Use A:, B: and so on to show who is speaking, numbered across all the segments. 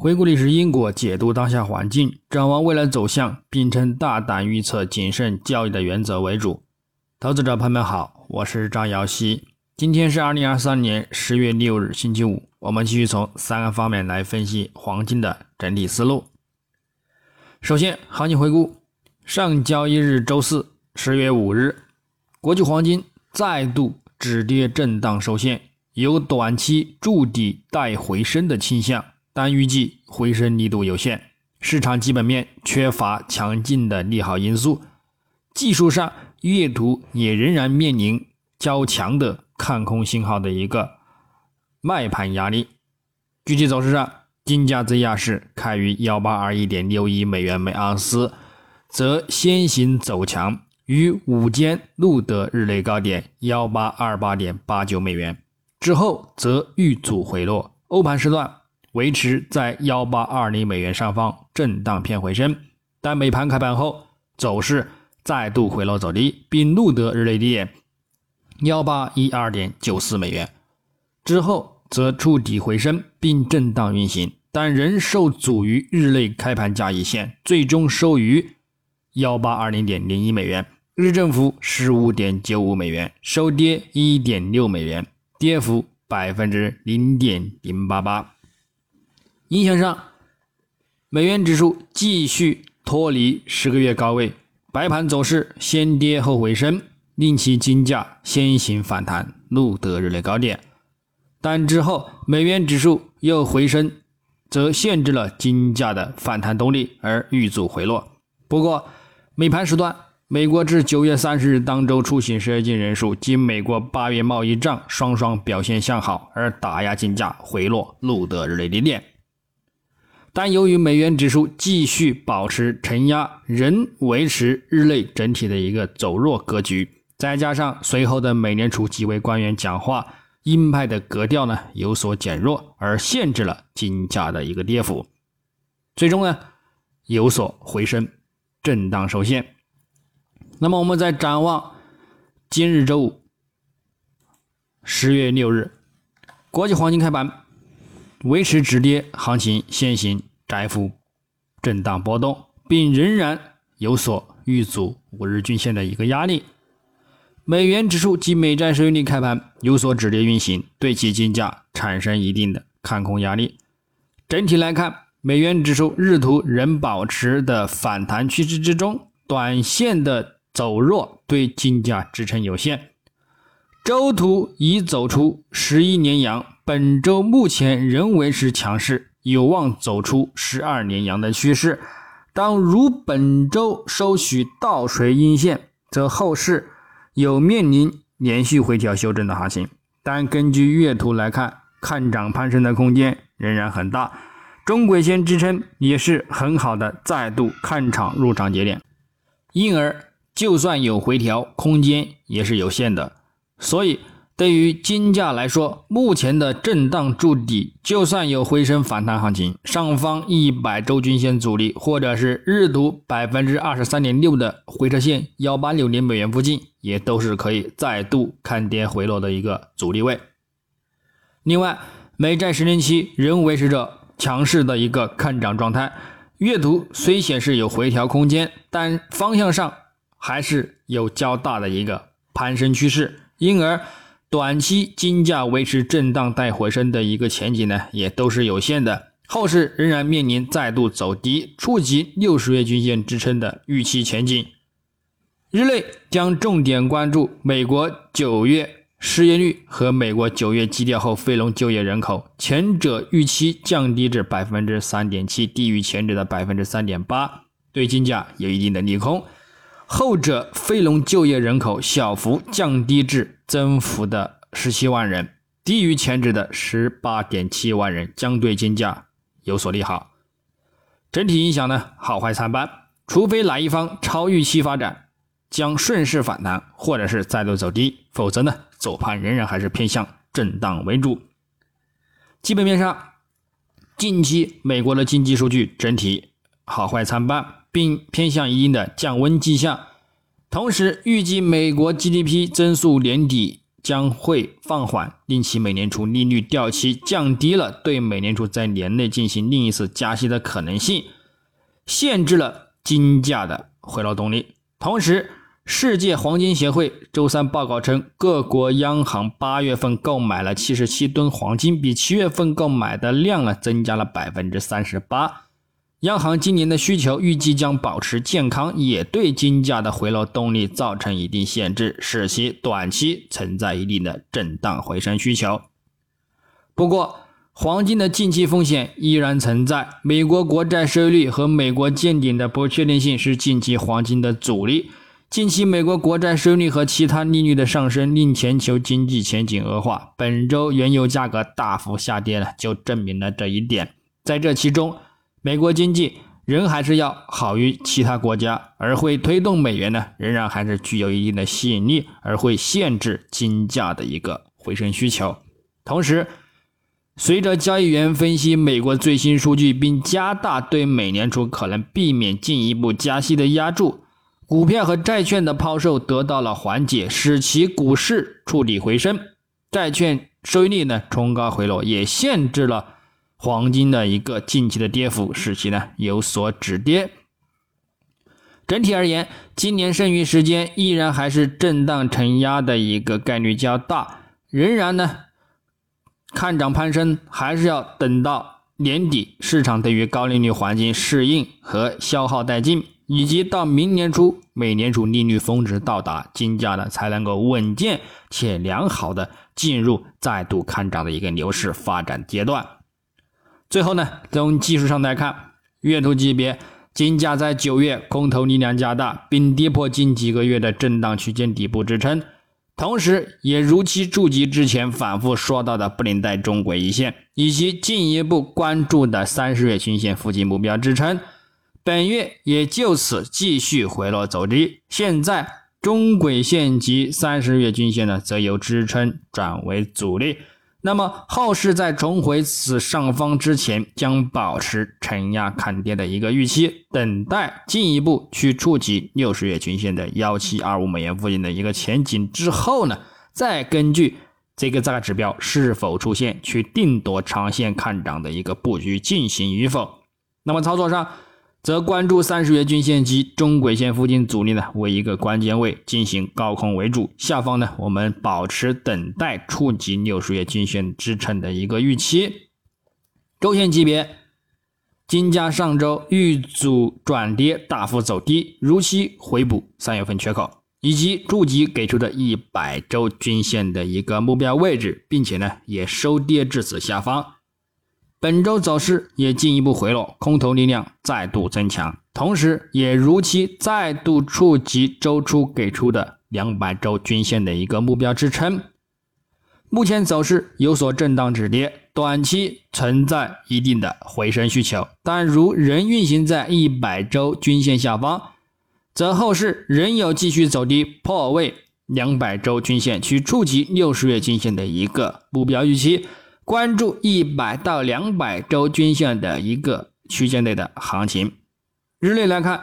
A: 回顾历史因果，解读当下环境，展望未来走向，秉承大胆预测、谨慎交易的原则为主。投资者朋友们好，我是张瑶希。今天是二零二三年十月六日，星期五。我们继续从三个方面来分析黄金的整体思路。首先，行情回顾：上交易日周四，十月五日，国际黄金再度止跌震荡收线，有短期筑底待回升的倾向，但预计回升力度有限。市场基本面缺乏强劲的利好因素，技术上月图也仍然面临较强的看空信号的一个。卖盘压力，具体走势上，金价在亚市开于幺八二一点六一美元每盎司，则先行走强，于午间录得日内高点幺八二八点八九美元，之后则遇阻回落，欧盘时段维持在幺八二零美元上方震荡偏回升，但美盘开盘后走势再度回落走低，并录得日内低点幺八一二点九四美元。之后则触底回升并震荡运行，但仍受阻于日内开盘价一线，最终收于幺八二零点零一美元，日振幅十五点九五美元，收跌一点六美元，跌幅百分之零点零八八。影响上，美元指数继续脱离十个月高位，白盘走势先跌后回升，令其金价先行反弹，录得日内高点。但之后美元指数又回升，则限制了金价的反弹动力，而遇阻回落。不过，美盘时段，美国至九月三十日当周出行失业金人数及美国八月贸易账双双表现向好，而打压金价回落，录得日内低点。但由于美元指数继续保持承压，仍维持日内整体的一个走弱格局，再加上随后的美联储几位官员讲话。鹰派的格调呢有所减弱，而限制了金价的一个跌幅，最终呢有所回升，震荡收线。那么我们再展望今日周五，十月六日，国际黄金开盘维持止跌行情，先行窄幅震荡波动，并仍然有所遇阻五日均线的一个压力。美元指数及美债收益率开盘有所止跌运行，对其金价产生一定的看空压力。整体来看，美元指数日图仍保持的反弹趋势之中，短线的走弱对金价支撑有限。周图已走出十一年阳，本周目前仍维持强势，有望走出十二年阳的趋势。当如本周收取倒锤阴线，则后市。有面临连续回调修正的行情，但根据月图来看，看涨攀升的空间仍然很大，中轨线支撑也是很好的再度看场入场节点，因而就算有回调，空间也是有限的，所以。对于金价来说，目前的震荡筑底，就算有回升反弹行情，上方一百周均线阻力，或者是日图百分之二十三点六的回撤线幺八六零美元附近，也都是可以再度看跌回落的一个阻力位。另外，美债十年期仍维持着强势的一个看涨状态，月图虽显示有回调空间，但方向上还是有较大的一个攀升趋势，因而。短期金价维持震荡带回升的一个前景呢，也都是有限的。后市仍然面临再度走低、触及六十月均线支撑的预期前景。日内将重点关注美国九月失业率和美国九月基调后非农就业人口，前者预期降低至百分之三点七，低于前者的百分之三点八，对金价有一定的利空。后者非农就业人口小幅降低至增幅的十七万人，低于前值的十八点七万人，将对金价有所利好。整体影响呢，好坏参半，除非哪一方超预期发展，将顺势反弹，或者是再度走低，否则呢，走盘仍然还是偏向震荡为主。基本面上，近期美国的经济数据整体好坏参半。并偏向一定的降温迹象，同时预计美国 GDP 增速年底将会放缓，令其美联储利率掉期，降低了对美联储在年内进行另一次加息的可能性，限制了金价的回落动力。同时，世界黄金协会周三报告称，各国央行八月份购买了七十七吨黄金，比七月份购买的量呢增加了百分之三十八。央行今年的需求预计将保持健康，也对金价的回落动力造成一定限制，使其短期存在一定的震荡回升需求。不过，黄金的近期风险依然存在，美国国债收益率和美国见顶的不确定性是近期黄金的阻力。近期美国国债收益率和其他利率的上升，令全球经济前景恶化。本周原油价格大幅下跌了，就证明了这一点。在这其中，美国经济仍还是要好于其他国家，而会推动美元呢，仍然还是具有一定的吸引力，而会限制金价的一个回升需求。同时，随着交易员分析美国最新数据，并加大对美联储可能避免进一步加息的压注，股票和债券的抛售得到了缓解，使其股市触底回升，债券收益率呢冲高回落，也限制了。黄金的一个近期的跌幅，使其呢有所止跌。整体而言，今年剩余时间依然还是震荡承压的一个概率较大，仍然呢看涨攀升，还是要等到年底市场对于高利率环境适应和消耗殆尽，以及到明年初美联储利率峰值到达，金价呢才能够稳健且良好的进入再度看涨的一个牛市发展阶段。最后呢，从技术上来看，月图级别金价在九月空头力量加大，并跌破近几个月的震荡区间底部支撑，同时也如期触及之前反复说到的布林带中轨一线，以及进一步关注的三十月均线附近目标支撑。本月也就此继续回落走低，现在中轨线及三十月均线呢，则由支撑转为阻力。那么后市在重回此上方之前，将保持承压看跌的一个预期，等待进一步去触及六十月均线的幺七二五美元附近的一个前景之后呢，再根据这个价格指标是否出现，去定夺长线看涨的一个布局进行与否。那么操作上。则关注三十月均线及中轨线附近阻力呢为一个关键位进行高空为主，下方呢我们保持等待触及六十月均线支撑的一个预期。周线级别，金价上周遇阻转跌大幅走低，如期回补三月份缺口，以及触及给出的一百周均线的一个目标位置，并且呢也收跌至此下方。本周走势也进一步回落，空头力量再度增强，同时也如期再度触及周初给出的两百周均线的一个目标支撑。目前走势有所震荡止跌，短期存在一定的回升需求，但如仍运行在一百周均线下方，则后市仍有继续走低破位两百周均线，去触及六十月均线的一个目标预期。关注一百到两百周均线的一个区间内的行情。日内来看，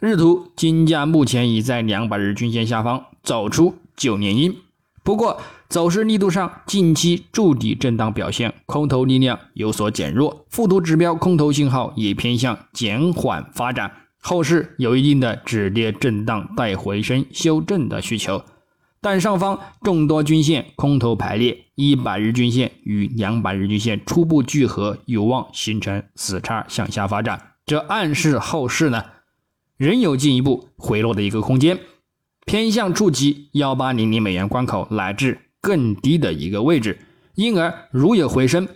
A: 日图金价目前已在两百日均线下方走出九连阴，不过走势力度上近期筑底震荡表现，空头力量有所减弱，附图指标空头信号也偏向减缓发展，后市有一定的止跌震荡带回升修正的需求。但上方众多均线空头排列，一百日均线与两百日均线初步聚合，有望形成死叉向下发展。这暗示后市呢仍有进一步回落的一个空间，偏向触及幺八零零美元关口乃至更低的一个位置。因而如有回升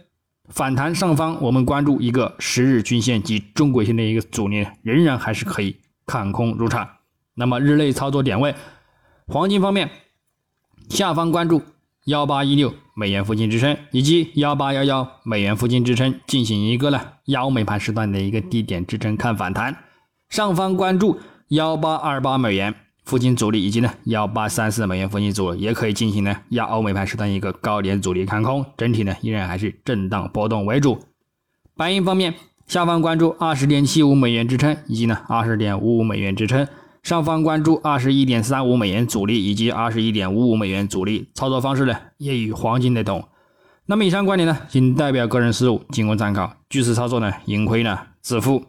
A: 反弹，上方我们关注一个十日均线及中轨线的一个阻力，仍然还是可以看空入场。那么日内操作点位，黄金方面。下方关注幺八一六美元附近支撑，以及幺八幺幺美元附近支撑，进行一个呢幺美盘时段的一个低点支撑看反弹。上方关注幺八二八美元附近阻力，以及呢幺八三四美元附近阻力，也可以进行呢亚欧美盘时段一个高点阻力看空。整体呢依然还是震荡波动为主。白银方面，下方关注二十点七五美元支撑，以及呢二十点五五美元支撑。上方关注二十一点三五美元阻力以及二十一点五五美元阻力，操作方式呢也与黄金雷同。那么以上观点呢，仅代表个人思路，仅供参考。据此操作呢，盈亏呢自负。